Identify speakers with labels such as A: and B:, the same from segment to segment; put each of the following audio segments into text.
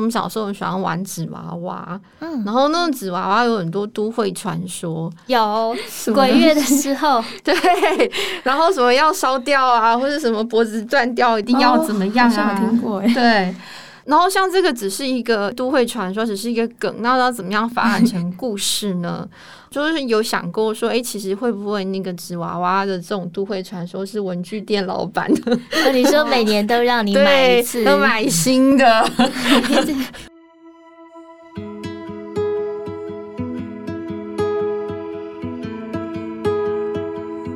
A: 我们小时候很喜欢玩纸娃娃，嗯，然后那个纸娃娃有很多都会传说，
B: 有鬼月的时候，
A: 对，然后什么要烧掉啊，或者什么脖子断掉一定要怎么样啊？
B: 哦、听过哎，
A: 对。然后像这个只是一个都会传说，只是一个梗，那要怎么样发展成故事呢？就是有想过说，哎，其实会不会那个纸娃娃的这种都会传说是文具店老板的？
B: 你说每年都让你买一次，
A: 都买新的。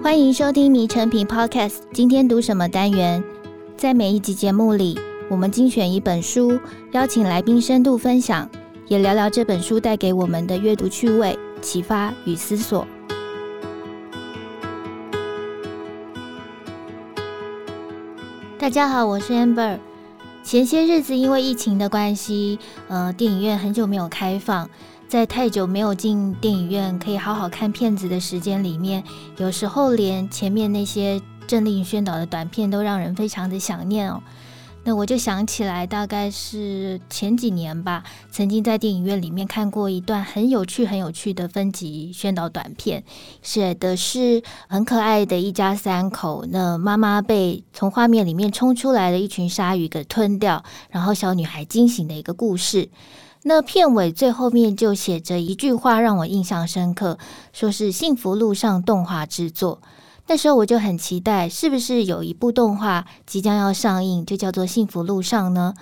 B: 欢迎收听《迷成品 Podcast》，今天读什么单元？在每一集节目里，我们精选一本书，邀请来宾深度分享，也聊聊这本书带给我们的阅读趣味、启发与思索。大家好，我是 Amber。前些日子因为疫情的关系，呃，电影院很久没有开放，在太久没有进电影院可以好好看片子的时间里面，有时候连前面那些政令宣导的短片都让人非常的想念哦。那我就想起来，大概是前几年吧，曾经在电影院里面看过一段很有趣、很有趣的分级宣导短片，写的是很可爱的一家三口。那妈妈被从画面里面冲出来的一群鲨鱼给吞掉，然后小女孩惊醒的一个故事。那片尾最后面就写着一句话，让我印象深刻，说是幸福路上动画制作。那时候我就很期待，是不是有一部动画即将要上映，就叫做《幸福路上》呢？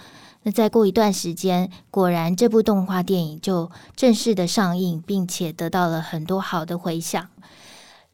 B: 那再过一段时间，果然这部动画电影就正式的上映，并且得到了很多好的回响。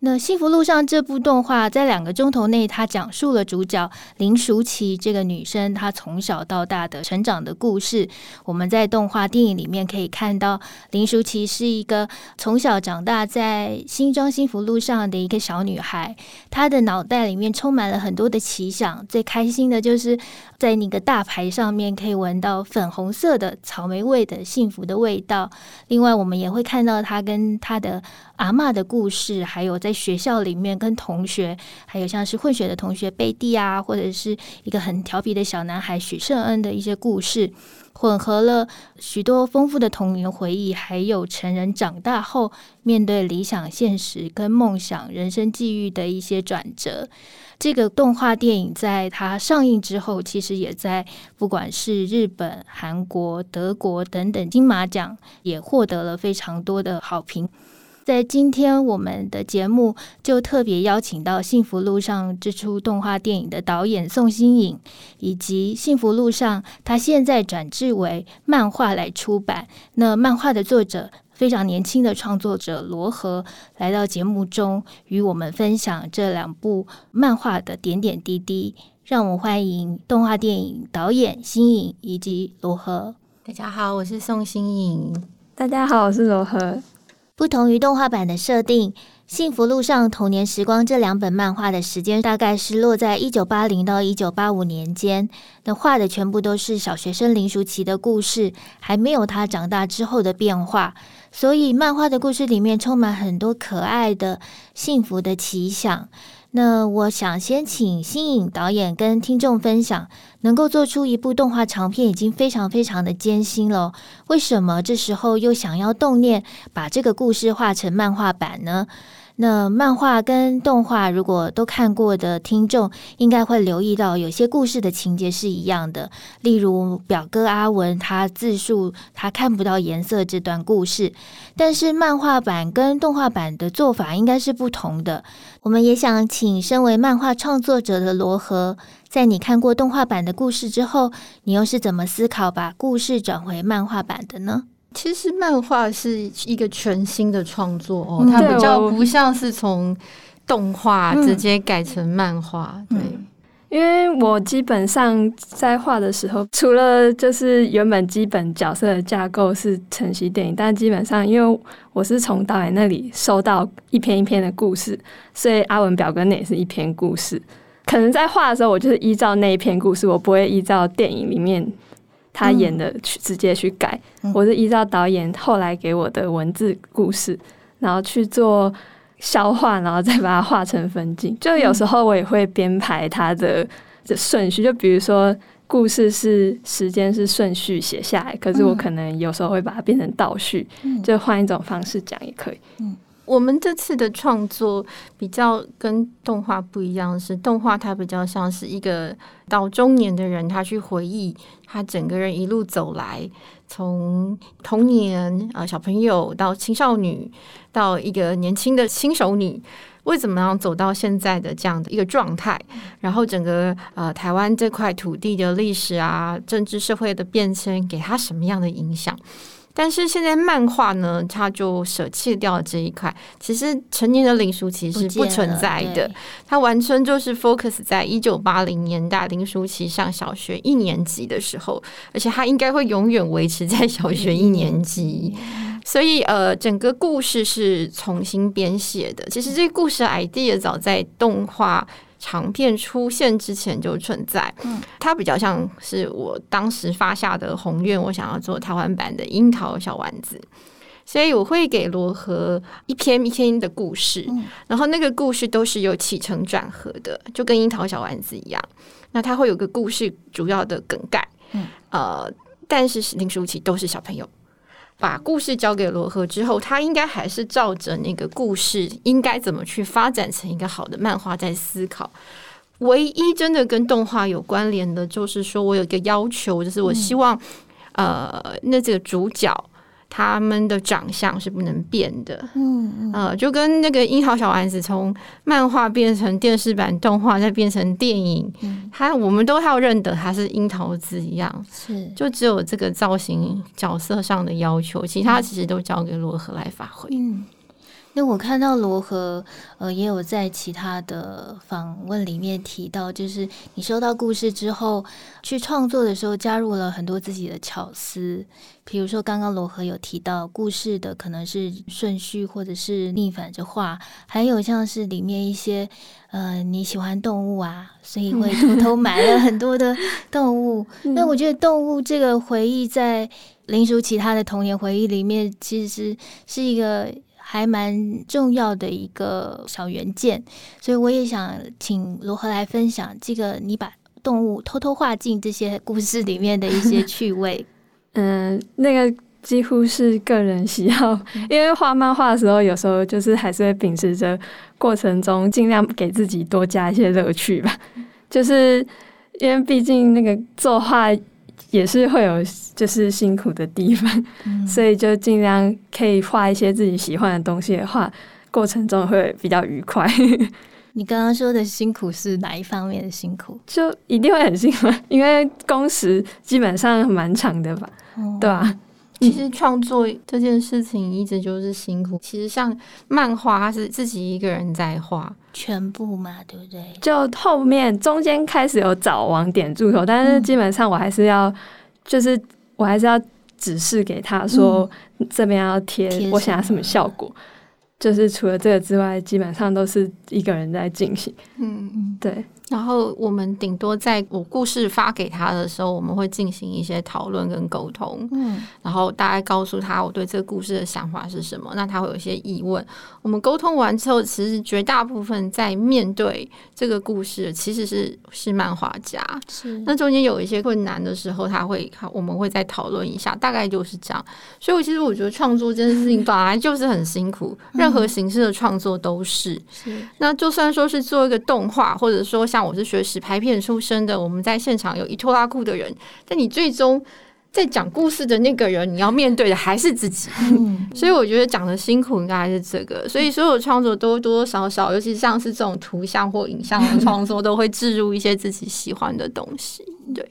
B: 那《幸福路上》这部动画在两个钟头内，它讲述了主角林淑琪这个女生她从小到大的成长的故事。我们在动画电影里面可以看到，林淑琪是一个从小长大在新庄幸福路上的一个小女孩，她的脑袋里面充满了很多的奇想。最开心的就是在那个大牌上面可以闻到粉红色的草莓味的幸福的味道。另外，我们也会看到她跟她的阿嬷的故事，还有在学校里面跟同学，还有像是混血的同学贝蒂啊，或者是一个很调皮的小男孩许胜恩的一些故事，混合了许多丰富的童年回忆，还有成人长大后面对理想、现实跟梦想、人生际遇的一些转折。这个动画电影在它上映之后，其实也在不管是日本、韩国、德国等等金马奖，也获得了非常多的好评。在今天我们的节目就特别邀请到《幸福路上》这出动画电影的导演宋新颖，以及《幸福路上》他现在转制为漫画来出版。那漫画的作者非常年轻的创作者罗和来到节目中，与我们分享这两部漫画的点点滴滴。让我们欢迎动画电影导演新颖以及罗和。
A: 大家好，我是宋新颖。
C: 大家好，我是罗和。
B: 不同于动画版的设定，《幸福路上》童年时光这两本漫画的时间大概是落在一九八零到一九八五年间。那画的全部都是小学生林淑琪的故事，还没有她长大之后的变化。所以，漫画的故事里面充满很多可爱的、幸福的奇想。那我想先请新颖导演跟听众分享，能够做出一部动画长片已经非常非常的艰辛了。为什么这时候又想要动念把这个故事画成漫画版呢？那漫画跟动画，如果都看过的听众，应该会留意到有些故事的情节是一样的。例如表哥阿文他自述他看不到颜色这段故事，但是漫画版跟动画版的做法应该是不同的。我们也想请身为漫画创作者的罗和，在你看过动画版的故事之后，你又是怎么思考把故事转回漫画版的呢？
A: 其实漫画是一个全新的创作哦，它比较不像是从动画直接改成漫画。对，
C: 因为我基本上在画的时候，除了就是原本基本角色的架构是晨曦电影，但基本上因为我是从导演那里收到一篇一篇的故事，所以阿文表哥那也是一篇故事。可能在画的时候，我就是依照那一篇故事，我不会依照电影里面。他演的去直接去改，我是依照导演后来给我的文字故事，然后去做消化，然后再把它画成分镜。就有时候我也会编排它的的顺序，就比如说故事是时间是顺序写下来，可是我可能有时候会把它变成倒叙，嗯、就换一种方式讲也可以。
A: 嗯，我们这次的创作比较跟动画不一样，是动画它比较像是一个到中年的人，他去回忆他整个人一路走来，从童年啊、呃、小朋友到青少女，到一个年轻的新手女。为什么要走到现在的这样的一个状态？然后整个呃台湾这块土地的历史啊、政治社会的变迁，给他什么样的影响？但是现在漫画呢，它就舍弃掉了这一块。其实成年的林书其是不存在的，它完全就是 focus 在一九八零年代林书琪上小学一年级的时候，而且它应该会永远维持在小学一年级。所以，呃，整个故事是重新编写的。其实，这个故事 idea 早在动画长片出现之前就存在。嗯，它比较像是我当时发下的宏愿，我想要做台湾版的《樱桃小丸子》。所以，我会给罗和一篇一篇的故事，然后那个故事都是有起承转合的，就跟《樱桃小丸子》一样。那它会有个故事主要的梗概，嗯，呃，但是林淑琪都是小朋友。把故事交给罗赫之后，他应该还是照着那个故事应该怎么去发展成一个好的漫画在思考。唯一真的跟动画有关联的，就是说我有一个要求，就是我希望，嗯、呃，那这个主角。他们的长相是不能变的，嗯嗯，呃，就跟那个樱桃小丸子从漫画变成电视版动画，再变成电影，嗯，他我们都要认得他是樱桃子一样，是，就只有这个造型角色上的要求，其他其实都交给罗河来发挥。嗯，
B: 那我看到罗和，呃，也有在其他的访问里面提到，就是你收到故事之后去创作的时候，加入了很多自己的巧思。比如说，刚刚罗和有提到故事的可能是顺序，或者是逆反着画，还有像是里面一些呃你喜欢动物啊，所以会偷偷 买了很多的动物。那、嗯、我觉得动物这个回忆，在林叔其他的童年回忆里面，其实是是一个还蛮重要的一个小元件。所以我也想请罗河来分享这个你把动物偷偷画进这些故事里面的一些趣味。
C: 嗯，那个几乎是个人喜好，因为画漫画的时候，有时候就是还是会秉持着过程中尽量给自己多加一些乐趣吧。就是因为毕竟那个作画也是会有就是辛苦的地方，嗯、所以就尽量可以画一些自己喜欢的东西的话，过程中会比较愉快。
B: 你刚刚说的辛苦是哪一方面的辛苦？
C: 就一定会很辛苦，因为工时基本上蛮长的吧。对啊，
A: 其实创作这件事情一直就是辛苦。其实像漫画，它是自己一个人在画
B: 全部嘛，对不对？
C: 就后面中间开始有找网点助手，但是基本上我还是要，就是我还是要指示给他说这边要贴我想要什么效果。就是除了这个之外，基本上都是一个人在进行。嗯嗯，对。
A: 然后我们顶多在我故事发给他的时候，我们会进行一些讨论跟沟通。嗯，然后大概告诉他我对这个故事的想法是什么，那他会有一些疑问。我们沟通完之后，其实绝大部分在面对这个故事，其实是是漫画家。是，那中间有一些困难的时候，他会我们会再讨论一下，大概就是这样。所以，我其实我觉得创作这件事情本来就是很辛苦，任何形式的创作都是。是，那就算说是做一个动画，或者说像。像我是学实拍片出身的，我们在现场有一拖拉库的人，但你最终在讲故事的那个人，你要面对的还是自己。嗯、所以我觉得讲的辛苦应该还是这个。所以所有创作多多少少，尤其像是这种图像或影像的创作，都会置入一些自己喜欢的东西。对，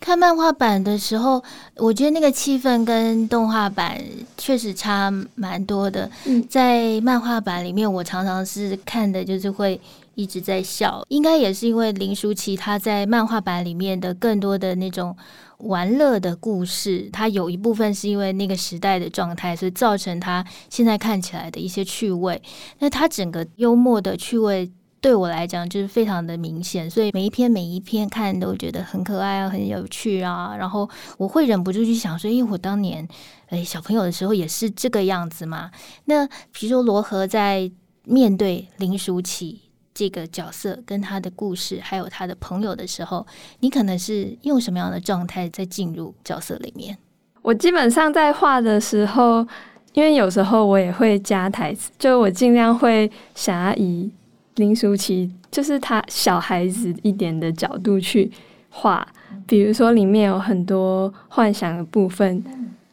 B: 看漫画版的时候，我觉得那个气氛跟动画版确实差蛮多的。嗯、在漫画版里面，我常常是看的就是会。一直在笑，应该也是因为林淑琪她在漫画版里面的更多的那种玩乐的故事，它有一部分是因为那个时代的状态，所以造成他现在看起来的一些趣味。那他整个幽默的趣味对我来讲就是非常的明显，所以每一篇每一篇看都觉得很可爱啊，很有趣啊。然后我会忍不住去想说，因为我当年诶小朋友的时候也是这个样子嘛。那比如说罗河在面对林淑琪。这个角色跟他的故事，还有他的朋友的时候，你可能是用什么样的状态在进入角色里面？
C: 我基本上在画的时候，因为有时候我也会加台词，就我尽量会想要以林淑琪，就是他小孩子一点的角度去画，比如说里面有很多幻想的部分，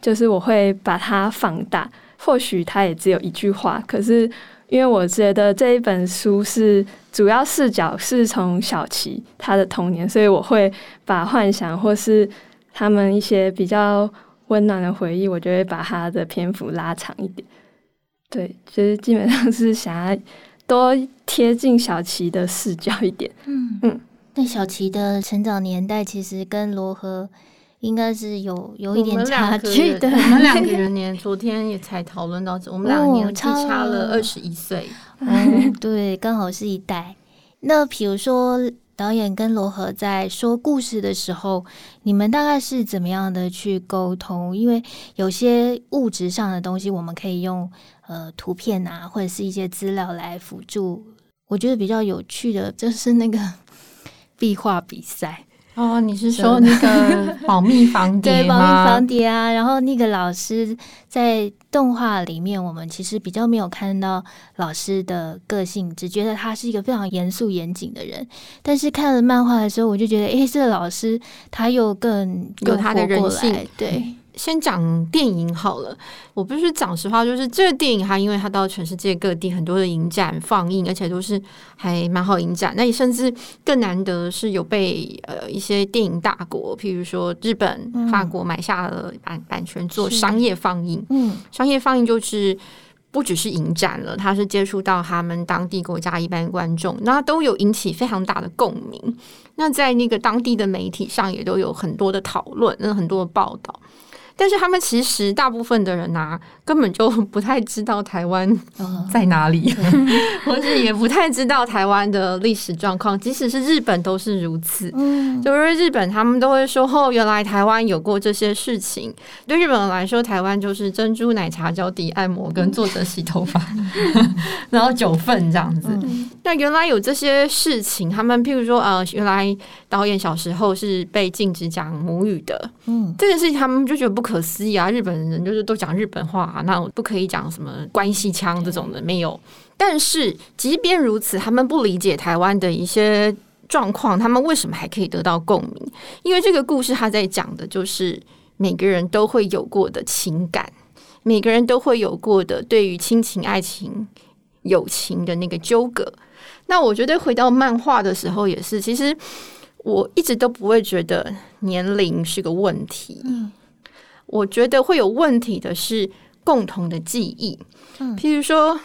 C: 就是我会把它放大。或许他也只有一句话，可是因为我觉得这一本书是主要视角是从小琪他的童年，所以我会把幻想或是他们一些比较温暖的回忆，我就会把他的篇幅拉长一点。对，就是基本上是想要多贴近小琪的视角一点。嗯嗯，
B: 那小琪的成长年代其实跟罗河。应该是有有一点差距的。
A: 我们两个 人年昨天也才讨论到这，我们两个年纪差了二十一岁。
B: 嗯，对，刚好是一代。那比如说导演跟罗和在说故事的时候，你们大概是怎么样的去沟通？因为有些物质上的东西，我们可以用呃图片啊，或者是一些资料来辅助。我觉得比较有趣的就是那个 壁画比赛。
A: 哦，你是说那个保密房 谍吗？
B: 对，保密房谍啊。然后那个老师在动画里面，我们其实比较没有看到老师的个性，只觉得他是一个非常严肃严谨的人。但是看了漫画的时候，我就觉得，哎，这个老师他又更
A: 有他的人性，
B: 对。
A: 先讲电影好了，我不是讲实话，就是这个电影它因为它到全世界各地很多的影展放映，而且都是还蛮好影展。那也甚至更难得是有被呃一些电影大国，譬如说日本、法国买下了版版权做商业放映。嗯，商业放映就是不只是影展了，它是接触到他们当地国家一般观众，那都有引起非常大的共鸣。那在那个当地的媒体上也都有很多的讨论，那很多的报道。但是他们其实大部分的人啊，根本就不太知道台湾在哪里，或者也不太知道台湾的历史状况。即使是日本都是如此。嗯，就是日本他们都会说：“哦，原来台湾有过这些事情。”对日本人来说，台湾就是珍珠奶茶、脚底按摩跟坐着洗头发，然后九份这样子。那原来有这些事情，他们譬如说，呃，原来导演小时候是被禁止讲母语的。嗯，这件事情他们就觉得不可。不可思议啊！日本人就是都讲日本话，那我不可以讲什么关系腔这种的没有。但是即便如此，他们不理解台湾的一些状况，他们为什么还可以得到共鸣？因为这个故事他在讲的就是每个人都会有过的情感，每个人都会有过的对于亲情、爱情、友情的那个纠葛。那我觉得回到漫画的时候也是，其实我一直都不会觉得年龄是个问题。我觉得会有问题的是共同的记忆，嗯，譬如说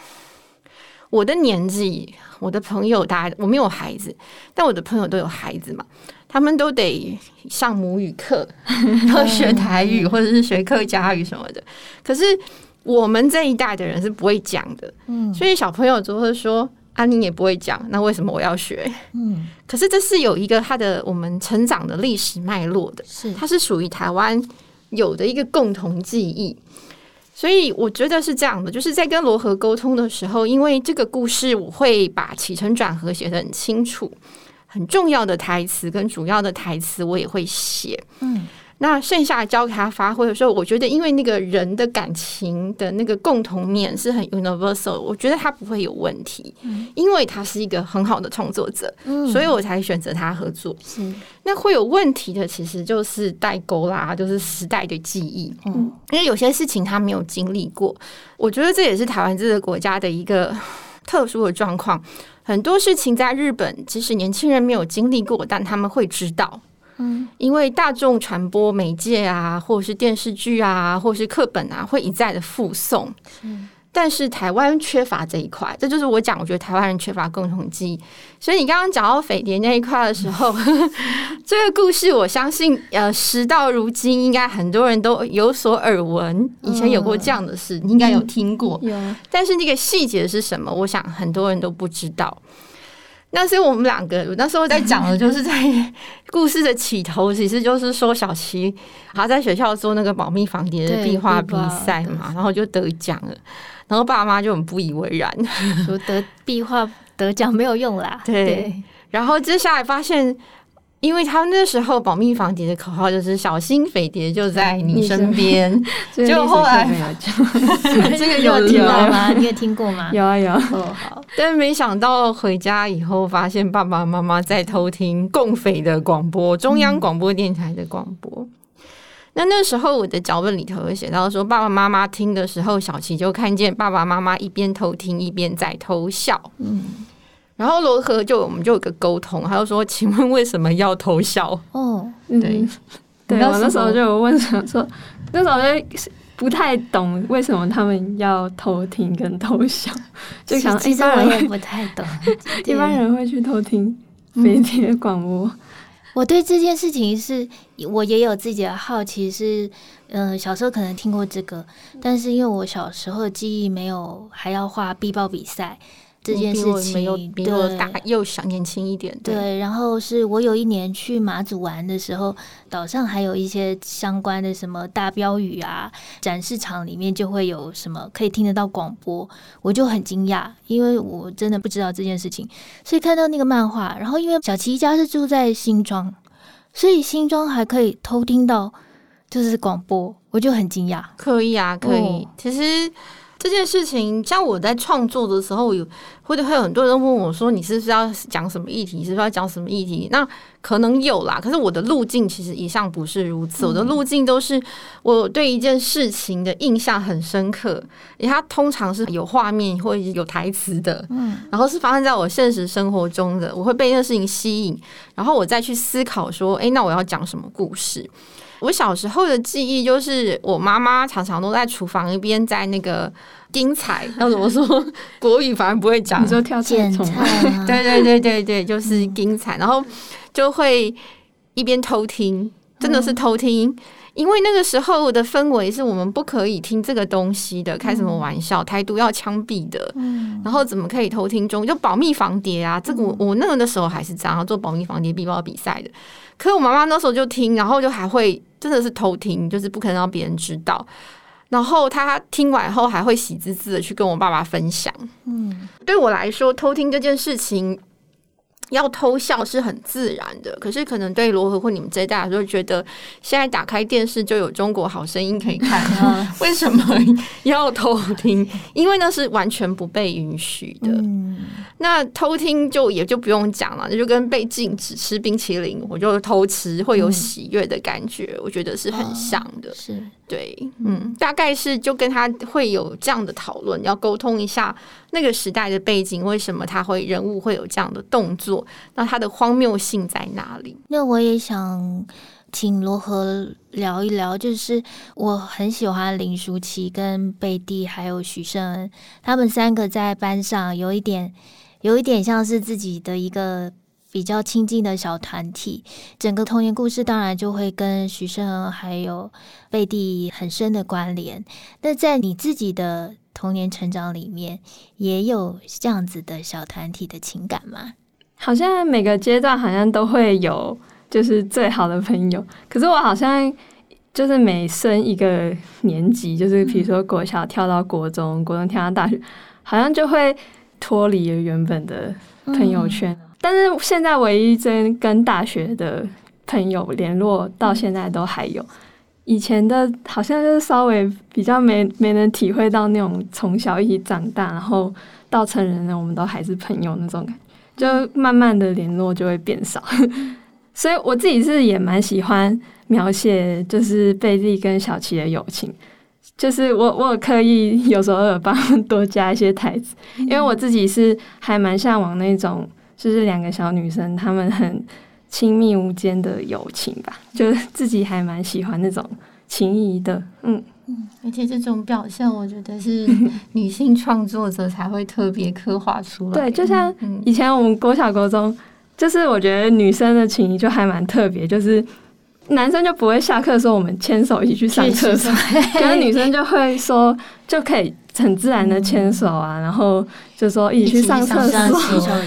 A: 我的年纪，我的朋友，大家我没有孩子，但我的朋友都有孩子嘛，他们都得上母语课，然后学台语或者是学客家语什么的。可是我们这一代的人是不会讲的，嗯，所以小朋友就会说：“啊，你也不会讲，那为什么我要学？”嗯，可是这是有一个他的我们成长的历史脉络的，是它是属于台湾。有的一个共同记忆，所以我觉得是这样的，就是在跟罗河沟通的时候，因为这个故事我会把起承转合写得很清楚，很重要的台词跟主要的台词我也会写，嗯。那剩下交给他发挥的时候，我觉得因为那个人的感情的那个共同面是很 universal，我觉得他不会有问题，嗯、因为他是一个很好的创作者，嗯、所以我才选择他合作。那会有问题的，其实就是代沟啦，就是时代的记忆。嗯，因为有些事情他没有经历过，我觉得这也是台湾这个国家的一个 特殊的状况。很多事情在日本，即使年轻人没有经历过，但他们会知道。嗯，因为大众传播媒介啊，或者是电视剧啊，或者是课本啊，会一再的复诵。嗯，但是台湾缺乏这一块，这就是我讲，我觉得台湾人缺乏共同记忆。所以你刚刚讲到匪谍那一块的时候，嗯、这个故事我相信，呃，时到如今，应该很多人都有所耳闻。以前有过这样的事，嗯、你应该有听过。有，但是那个细节是什么？我想很多人都不知道。那所以我们两个，我那时候在讲的，就是在故事的起头，其实就是说小琪他在学校做那个保密房谍的壁画比赛嘛，然后就得奖了，然后爸妈就很不以为然，
B: 说得壁画得奖没有用啦。
A: 对，
B: 对
A: 然后接下来发现。因为他那时候保密防谍的口号就是“小心匪谍就在你身边”，就后来
B: 这个有听到吗？你有听过吗？
C: 有啊有。
B: 哦好，
A: 但没想到回家以后，发现爸爸妈妈在偷听共匪的广播，中央广播电台的广播。嗯、那那时候我的脚本里头有写到说，爸爸妈妈听的时候，小琪就看见爸爸妈妈一边偷听一边在偷笑。嗯。然后罗和就我们就有个沟通，他就说：“请问为什么要偷笑？”
B: 哦，
C: 对，对我那时候就有问说，说那时候就不太懂为什么他们要偷听跟偷笑，就想
B: 其实我也不太懂，
C: 一般人会去偷听飞碟广播。
B: 我对这件事情是我也有自己的好奇，是嗯，小时候可能听过这个，但是因为我小时候的记忆没有还要画壁报比赛。这件事情
A: 比我大又小年轻一点，对，
B: 对。然后是我有一年去马祖玩的时候，岛上还有一些相关的什么大标语啊，展示场里面就会有什么可以听得到广播，我就很惊讶，因为我真的不知道这件事情。所以看到那个漫画，然后因为小琪家是住在新庄，所以新庄还可以偷听到就是广播，我就很惊讶。
A: 可以啊，可以。哦、其实。这件事情，像我在创作的时候，有或者会有很多人问我说：“你是不是要讲什么议题？是不是要讲什么议题？”那可能有啦，可是我的路径其实一向不是如此。我的路径都是我对一件事情的印象很深刻，因为它通常是有画面或者有台词的，嗯，然后是发生在我现实生活中的，我会被那个事情吸引，然后我再去思考说：“诶，那我要讲什么故事？”我小时候的记忆就是，我妈妈常常都在厨房一边在那个盯菜，要怎么说 国语反而不会讲，
C: 你说跳菜虫，
A: 对对对对对，就是盯菜，然后就会一边偷听，真的是偷听，因为那个时候的氛围是我们不可以听这个东西的，开什么玩笑，台独要枪毙的，然后怎么可以偷听中就保密防谍啊？这个我我那个的时候还是这样做保密防谍必报比赛的。可是我妈妈那时候就听，然后就还会真的是偷听，就是不可能让别人知道。然后她听完后还会喜滋滋的去跟我爸爸分享。嗯，对我来说，偷听这件事情。要偷笑是很自然的，可是可能对罗和或你们这一代来说，觉得现在打开电视就有中国好声音可以看，为什么要偷听？因为那是完全不被允许的。嗯、那偷听就也就不用讲了，那就跟被禁止吃冰淇淋，我就偷吃会有喜悦的感觉，嗯、我觉得是很像的。
B: 哦、是。
A: 对，嗯，大概是就跟他会有这样的讨论，要沟通一下那个时代的背景，为什么他会人物会有这样的动作，那他的荒谬性在哪里？
B: 那我也想请罗和聊一聊，就是我很喜欢林淑琪跟贝蒂还有许胜恩，他们三个在班上有一点，有一点像是自己的一个。比较亲近的小团体，整个童年故事当然就会跟徐胜恩还有贝蒂很深的关联。那在你自己的童年成长里面，也有这样子的小团体的情感吗？
C: 好像每个阶段好像都会有，就是最好的朋友。可是我好像就是每升一个年级，就是比如说国小跳到国中，国中跳到大学，好像就会脱离原本的朋友圈。嗯但是现在唯一真跟大学的朋友联络到现在都还有，以前的好像就是稍微比较没没能体会到那种从小一起长大，然后到成人了我们都还是朋友那种感觉，就慢慢的联络就会变少。所以我自己是也蛮喜欢描写就是贝利跟小琪的友情，就是我我有刻意有时候有帮多加一些台词，因为我自己是还蛮向往那种。就是两个小女生，她们很亲密无间的友情吧，就是自己还蛮喜欢那种情谊的，嗯
A: 嗯，而且这种表现，我觉得是 女性创作者才会特别刻画出来。
C: 对，就像以前我们国小国中，就是我觉得女生的情谊就还蛮特别，就是男生就不会下课说我们牵手一起去上厕所，可是女生 就会说就可以。很自然的牵手啊，嗯、然后就说一起去上厕所，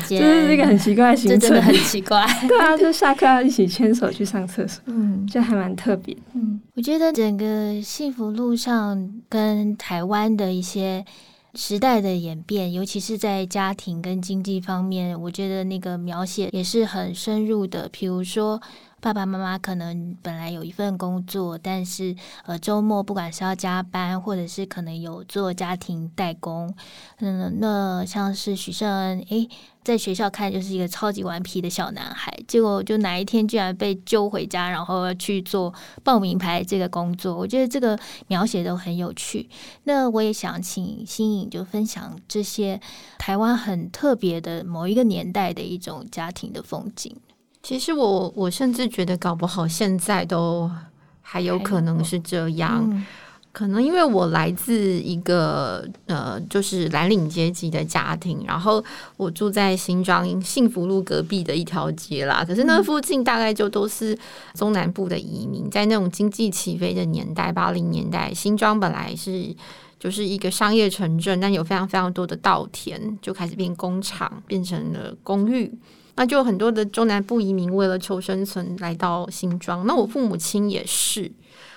C: 就是这个很奇怪的行程，
B: 真的很奇怪。
C: 对啊，就下课要一起牵手去上厕所，嗯，就还蛮特别。
B: 嗯，我觉得整个幸福路上跟台湾的一些时代的演变，尤其是在家庭跟经济方面，我觉得那个描写也是很深入的。比如说，爸爸妈妈可能本来有一份工作，但是呃周末不管是要加班，或者是可能有做家庭代工，嗯，那像是许胜恩，诶，在学校看就是一个超级顽皮的小男孩，结果就哪一天居然被揪回家，然后去做报名牌这个工作，我觉得这个描写都很有趣。那我也想请新颖就分享这些台湾很特别的某一个年代的一种家庭的风景。
A: 其实我我甚至觉得搞不好现在都还有可能是这样，嗯、可能因为我来自一个呃就是蓝领阶级的家庭，然后我住在新庄幸福路隔壁的一条街啦。可是那附近大概就都是中南部的移民，在那种经济起飞的年代，八零年代，新庄本来是就是一个商业城镇，但有非常非常多的稻田，就开始变工厂，变成了公寓。那就很多的中南部移民为了求生存来到新庄。那我父母亲也是，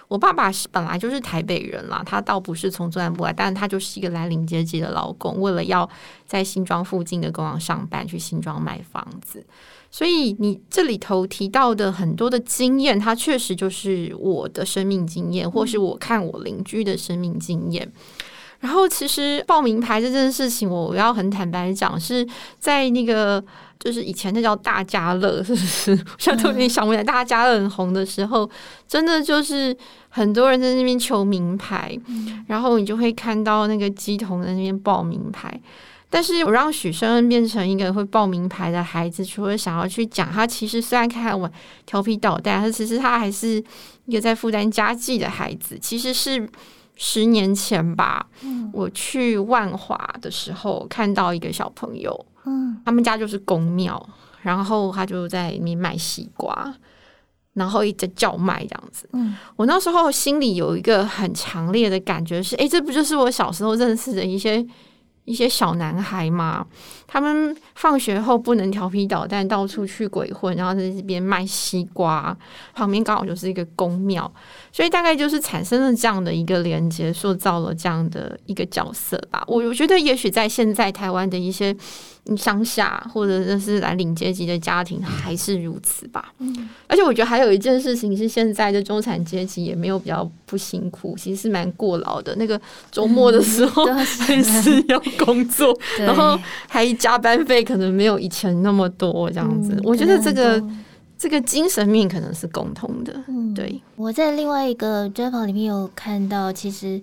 A: 我爸爸是本来就是台北人啦，他倒不是从中南部来，但是他就是一个蓝领阶级的劳工，为了要在新庄附近的工厂上班，去新庄买房子。所以你这里头提到的很多的经验，它确实就是我的生命经验，或是我看我邻居的生命经验。然后，其实报名牌这件事情，我要很坦白讲，是在那个就是以前那叫大家乐，是不是？像特别想不起来，大家乐很红的时候，真的就是很多人在那边求名牌，然后你就会看到那个鸡童在那边报名牌。但是我让许生恩变成一个会报名牌的孩子，除了想要去讲他其实虽然看我调皮捣蛋，但其实他还是一个在负担家计的孩子，其实是。十年前吧，嗯、我去万华的时候看到一个小朋友，嗯，他们家就是公庙，然后他就在里面卖西瓜，然后一直叫卖这样子。嗯，我那时候心里有一个很强烈的感觉是，哎，这不就是我小时候认识的一些一些小男孩嘛？他们放学后不能调皮捣蛋，到处去鬼混，然后在这边卖西瓜，旁边刚好就是一个宫庙。所以大概就是产生了这样的一个连接，塑造了这样的一个角色吧。我我觉得也许在现在台湾的一些乡下或者就是蓝领阶级的家庭还是如此吧。嗯，而且我觉得还有一件事情是，现在的中产阶级也没有比较不辛苦，其实是蛮过劳的。那个周末的时候 还是要工作，然后还加班费可能没有以前那么多这样子。我觉得这个。这个精神面可能是共通的，嗯，对。
B: 我在另外一个专访里面有看到，其实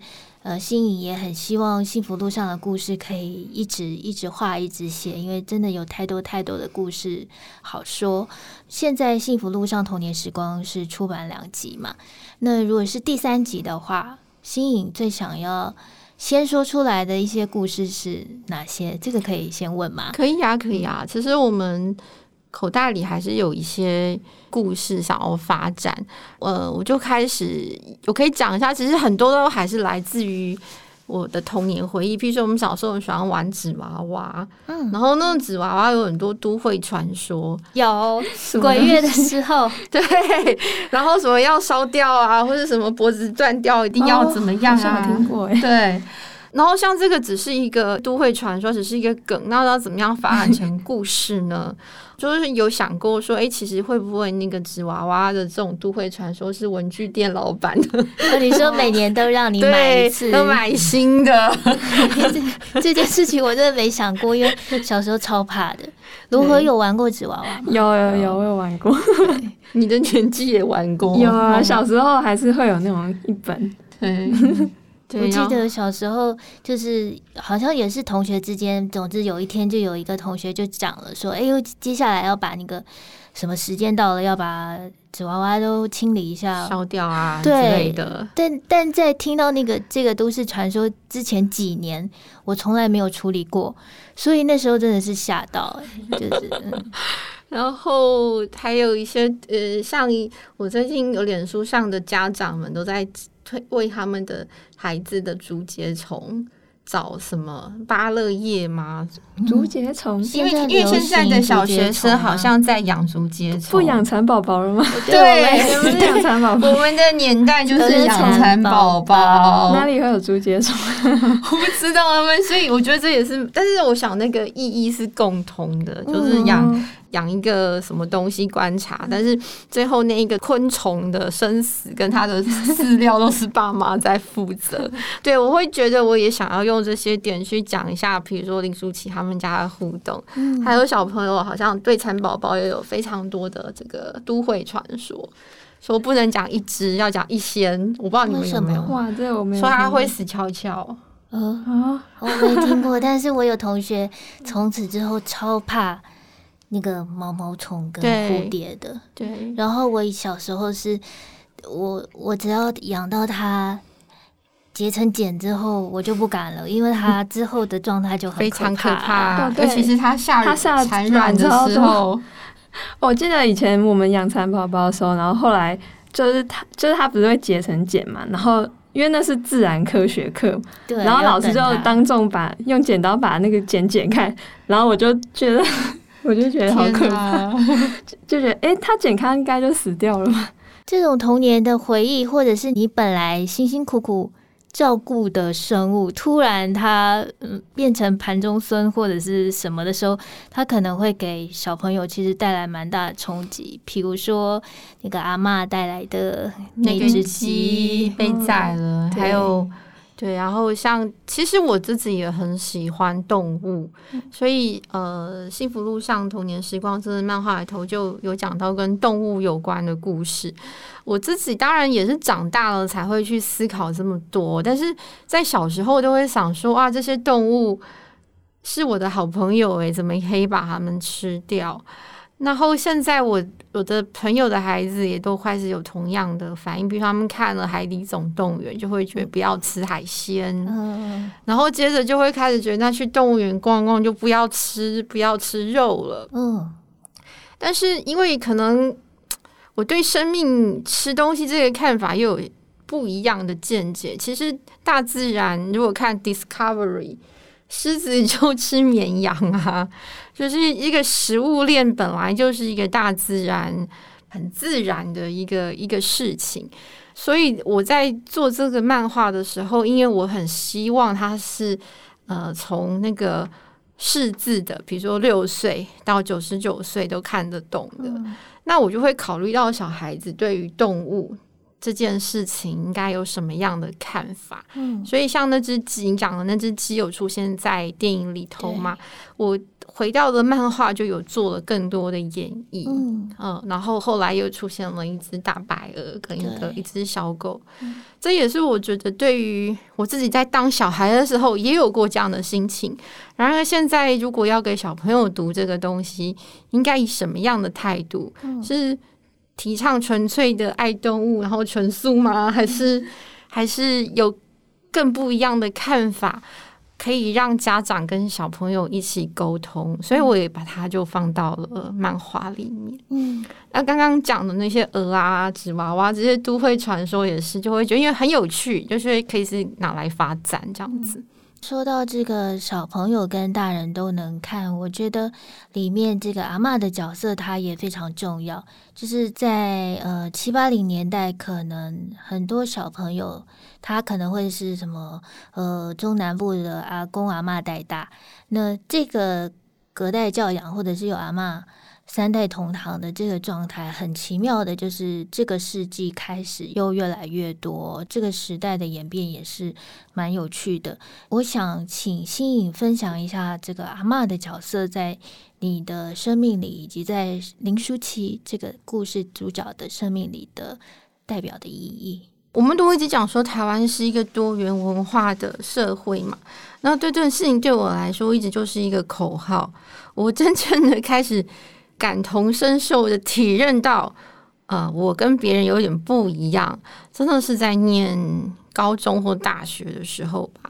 B: 呃，心颖也很希望幸福路上的故事可以一直一直画，一直写，因为真的有太多太多的故事好说。现在幸福路上童年时光是出版两集嘛？那如果是第三集的话，心颖最想要先说出来的一些故事是哪些？这个可以先问吗？
A: 可以啊，可以啊。其实我们。口袋里还是有一些故事想要发展，呃，我就开始，我可以讲一下，其实很多都还是来自于我的童年回忆。譬如说，我们小时候很喜欢玩纸娃娃，嗯，然后那种纸娃娃有很多都会传说，
B: 有 鬼月的时候，
A: 对，然后什么要烧掉啊，或者什么脖子断掉一定要怎么样啊？
B: 哦、听过，
A: 对。然后像这个只是一个都会传说，只是一个梗，那要怎么样发展成故事呢？就是有想过说，哎，其实会不会那个纸娃娃的这种都会传说是文具店老板的？
B: 你说每年都让你买一次，
A: 都买新的
B: 这，这件事情我真的没想过，因为小时候超怕的。如何有玩过纸娃娃吗？
C: 有有有，我有玩过。
A: 你的年纪也玩过？
C: 有啊，小时候还是会有那种一本。对。
B: 我记得小时候就是好像也是同学之间，总之有一天就有一个同学就讲了说：“哎呦，接下来要把那个什么时间到了，要把纸娃娃都清理一下，
A: 烧掉啊
B: 对
A: 之类的。”
B: 但但在听到那个这个都市传说之前几年，我从来没有处理过，所以那时候真的是吓到，就是。嗯、
A: 然后还有一些呃，像我最近有脸书上的家长们都在。为他们的孩子的竹节虫找什么芭乐叶吗？
C: 竹节虫？
A: 因为因为现在的小学生好像在养竹节 虫，
C: 不养蚕宝宝了吗？
A: 对，
C: 我们是养蚕宝宝。
A: 我们的年代就是养蚕宝宝，
C: 哪里会有竹节虫？
A: 我不知道他们，所以我觉得这也是，但是我想那个意义是共通的，就是养。嗯养一个什么东西观察，但是最后那一个昆虫的生死跟它的 饲料都是爸妈在负责。对，我会觉得我也想要用这些点去讲一下，比如说林舒淇他们家的互动，嗯、还有小朋友好像对蚕宝宝也有非常多的这个都会传说，说不能讲一只，要讲一仙。我不知道你们有没有？
C: 哇，这我没有。
A: 说它会死翘翘。
B: 嗯啊，我没听过，但是我有同学从此之后超怕。那个毛毛虫跟蝴蝶的，
A: 对。对，
B: 然后我小时候是，我我只要养到它结成茧之后，我就不敢了，因为它 之后的状态就很
A: 非常可怕。
C: 尤其是它下它下产卵的时候，我记得以前我们养蚕宝宝的时候，然后后来就是它就是它不是会结成茧嘛，然后因为那是自然科学课，对，然后老师就当众把用剪刀把那个茧剪开，然后我就觉得。我就觉得好可怕，就觉得哎，他健康应该就死掉了吧？
B: 这种童年的回忆，或者是你本来辛辛苦苦照顾的生物，突然它嗯变成盘中孙或者是什么的时候，它可能会给小朋友其实带来蛮大的冲击。比如说那个阿嬷带来的那只鸡
A: 被宰了，还有。对，然后像其实我自己也很喜欢动物，所以呃，幸福路上童年时光这个漫画里头就有讲到跟动物有关的故事。我自己当然也是长大了才会去思考这么多，但是在小时候都会想说啊，这些动物是我的好朋友诶，怎么可以把它们吃掉？然后现在我我的朋友的孩子也都开始有同样的反应，比如他们看了《海底总动员》，就会觉得不要吃海鲜，嗯，然后接着就会开始觉得那去动物园逛逛就不要吃不要吃肉了，嗯。但是因为可能我对生命吃东西这个看法又有不一样的见解，其实大自然如果看 Discovery。狮子就吃绵羊啊，就是一个食物链本来就是一个大自然很自然的一个一个事情，所以我在做这个漫画的时候，因为我很希望它是呃从那个识字的，比如说六岁到九十九岁都看得懂的，嗯，那我就会考虑到小孩子对于动物。这件事情应该有什么样的看法？嗯，所以像那只鸡，你讲的那只鸡有出现在电影里头吗？我回到了漫画，就有做了更多的演绎。嗯，嗯，然后后来又出现了一只大白鹅跟一个一只小狗，这也是我觉得对于我自己在当小孩的时候也有过这样的心情。然而现在如果要给小朋友读这个东西，应该以什么样的态度？嗯，是。提倡纯粹的爱动物，然后纯素吗？还是还是有更不一样的看法，可以让家长跟小朋友一起沟通？所以我也把它就放到了漫画里面。嗯，那刚刚讲的那些鹅啊、纸娃娃这些都会传说也是，就会觉得因为很有趣，就是可以是拿来发展这样子。
B: 说到这个小朋友跟大人都能看，我觉得里面这个阿嬷的角色，它也非常重要。就是在呃七八零年代，可能很多小朋友他可能会是什么呃中南部的阿公阿嬷带大，那这个隔代教养或者是有阿嬷。三代同堂的这个状态很奇妙的，就是这个世纪开始又越来越多，这个时代的演变也是蛮有趣的。我想请新颖分享一下这个阿嬷的角色在你的生命里，以及在林舒淇这个故事主角的生命里的代表的意义。
A: 我们都一直讲说台湾是一个多元文化的社会嘛，那对这件事情对我来说一直就是一个口号。我真正的开始。感同身受的体认到，呃，我跟别人有点不一样，真的是在念高中或大学的时候吧。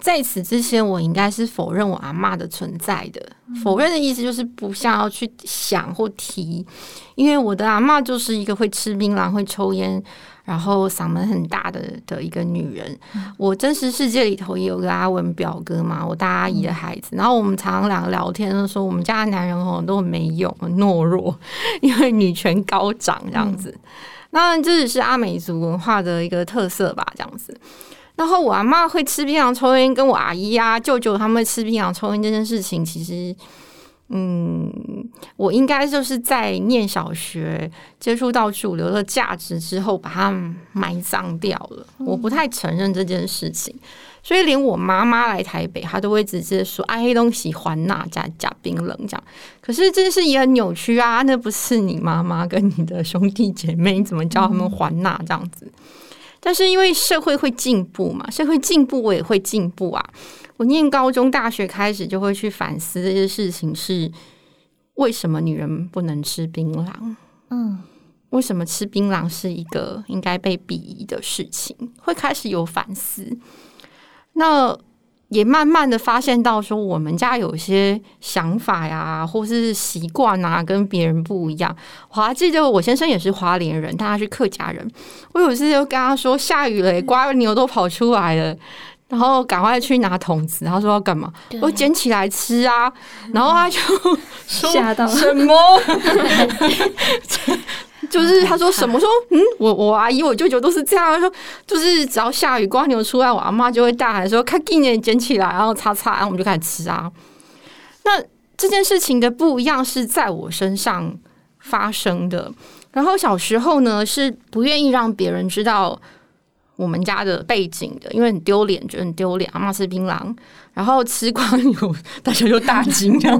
A: 在此之前，我应该是否认我阿嬷的存在的。否认的意思就是不想要去想或提，因为我的阿嬷就是一个会吃槟榔、会抽烟，然后嗓门很大的的一个女人。我真实世界里头也有个阿文表哥嘛，我大阿姨的孩子。然后我们常常两个聊天的时候，我们家的男人哦都很没用、很懦弱，因为女权高涨这样子。那这只是阿美族文化的一个特色吧，这样子。然后我阿妈会吃槟榔抽烟，跟我阿姨啊、舅舅他们吃槟榔抽烟这件事情，其实，嗯，我应该就是在念小学接触到主流的价值之后，把它埋葬掉了。我不太承认这件事情，所以连我妈妈来台北，她都会直接说：“啊，黑东西还那加加冰冷这样。”可是这件事也很扭曲啊，那不是你妈妈跟你的兄弟姐妹，你怎么叫他们还那这样子？但是因为社会会进步嘛，社会进步我也会进步啊。我念高中、大学开始就会去反思这些事情：是为什么女人不能吃槟榔？嗯，为什么吃槟榔是一个应该被鄙夷的事情？会开始有反思。那。也慢慢的发现到说，我们家有些想法呀，或是习惯啊，跟别人不一样。我还记得我先生也是花莲人，但他是客家人。我有次就跟他说下雨了，瓜牛都跑出来了，然后赶快去拿桶子。他说要干嘛？我捡起来吃啊。然后他就吓到 什么？就是他说什么说嗯，我我阿姨我舅舅都是这样说，就是只要下雨瓜牛出来，我阿妈就会大喊说看今年捡起来，然后擦擦，然后我们就开始吃啊。那这件事情的不一样是在我身上发生的。然后小时候呢是不愿意让别人知道我们家的背景的，因为很丢脸，觉得很丢脸。阿妈吃槟榔，然后吃 瓜牛，大家就大惊这样。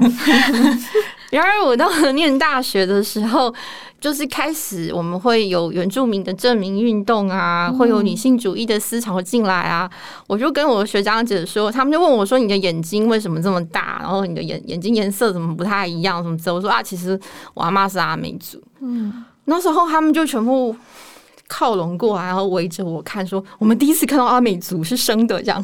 A: 然而我到了念大学的时候。就是开始，我们会有原住民的证明运动啊，会有女性主义的思潮进来啊。我就跟我的学长姐说，他们就问我说：“你的眼睛为什么这么大？然后你的眼眼睛颜色怎么不太一样？什么之类？”我说：“啊，其实我阿妈是阿美族。”嗯，那时候他们就全部靠拢过来，然后围着我看，说：“我们第一次看到阿美族是生的，这样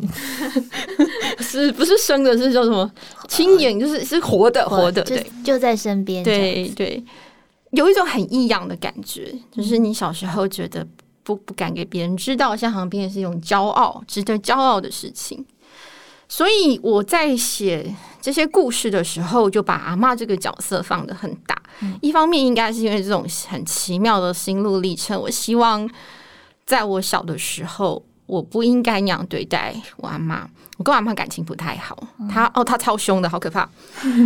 A: 是不是生的？是叫什么？亲眼就是是活的，活的，对，
B: 就在身边。
A: 对对。”有一种很异样的感觉，就是你小时候觉得不不敢给别人知道，像旁边是一种骄傲、值得骄傲的事情。所以我在写这些故事的时候，就把阿嬷这个角色放得很大。嗯、一方面应该是因为这种很奇妙的心路历程，我希望在我小的时候，我不应该那样对待我阿妈。我跟我阿妈感情不太好，她哦，她超凶的，好可怕。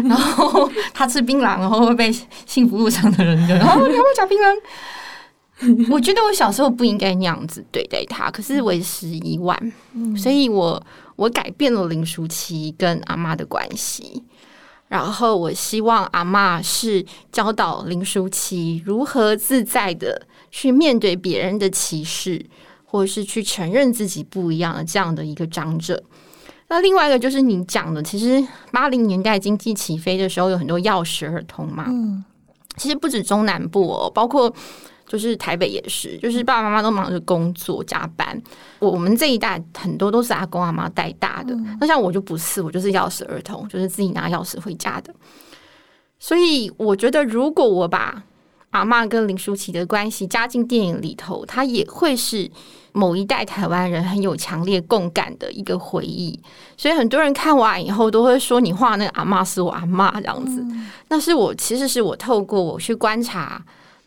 A: 然后她吃槟榔，然后会被幸福路上的人就，然后你要不要讲槟榔？我觉得我小时候不应该那样子对待他，可是为时已晚，所以我我改变了林淑琪跟阿妈的关系，然后我希望阿妈是教导林淑琪如何自在的去面对别人的歧视，或者是去承认自己不一样的这样的一个长者。那另外一个就是你讲的，其实八零年代经济起飞的时候，有很多药学儿童嘛。嗯，其实不止中南部哦，包括就是台北也是，就是爸爸妈妈都忙着工作加班。我我们这一代很多都是阿公阿妈带大的，那像我就不是，我就是钥匙儿童，就是自己拿钥匙回家的。所以我觉得，如果我把阿嬷跟林淑琪的关系加进电影里头，它也会是。某一代台湾人很有强烈共感的一个回忆，所以很多人看完以后都会说：“你画那个阿嬷是我阿嬷这样子。嗯”那是我其实是我透过我去观察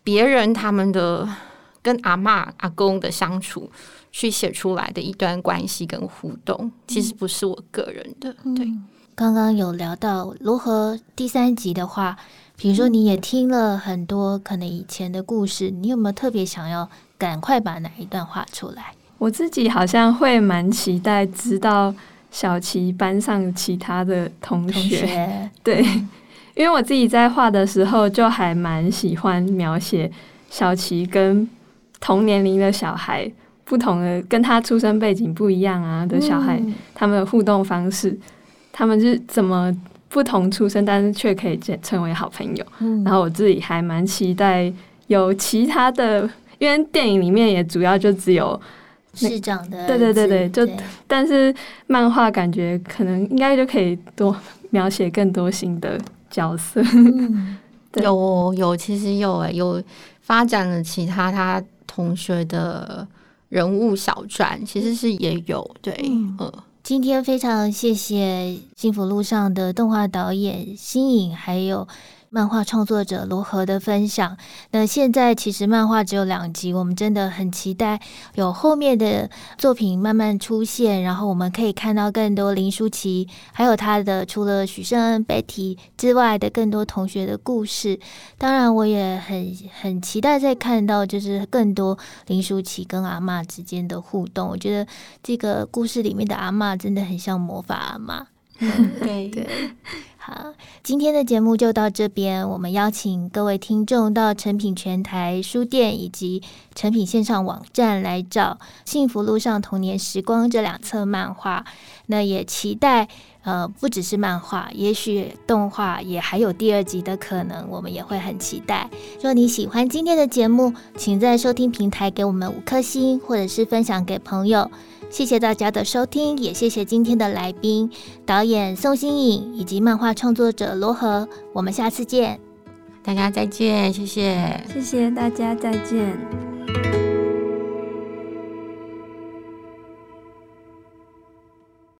A: 别人他们的跟阿嬷阿公的相处，去写出来的一段关系跟互动，其实不是我个人的。嗯、对，
B: 刚刚有聊到如何第三集的话，比如说你也听了很多可能以前的故事，你有没有特别想要？赶快把哪一段画出来？
C: 我自己好像会蛮期待知道小琪班上其他的同学，同学 对，因为我自己在画的时候就还蛮喜欢描写小琪跟同年龄的小孩，不同的跟他出生背景不一样啊的小孩，嗯、他们的互动方式，他们是怎么不同出生，但是却可以成为好朋友。嗯、然后我自己还蛮期待有其他的。因为电影里面也主要就只有
B: 市长的，
C: 对对对对，就但是漫画感觉可能应该就可以多描写更多新的角色。
A: 嗯、有有，其实有诶，有发展了其他他同学的人物小传，其实是也有对，嗯。嗯
B: 今天非常谢谢幸福路上的动画导演新颖，还有。漫画创作者罗和的分享。那现在其实漫画只有两集，我们真的很期待有后面的作品慢慢出现，然后我们可以看到更多林舒淇，还有他的除了许胜恩、Betty 之外的更多同学的故事。当然，我也很很期待再看到就是更多林舒淇跟阿嬷之间的互动。我觉得这个故事里面的阿嬷真的很像魔法阿
A: 嬷。对
B: 对。好，今天的节目就到这边。我们邀请各位听众到诚品全台书店以及诚品线上网站来找《幸福路上童年时光》这两册漫画。那也期待，呃，不只是漫画，也许动画也还有第二集的可能，我们也会很期待。若你喜欢今天的节目，请在收听平台给我们五颗星，或者是分享给朋友。谢谢大家的收听，也谢谢今天的来宾导演宋新颖以及漫画创作者罗和。我们下次见，
A: 大家再见，谢谢，
C: 谢谢大家，再见。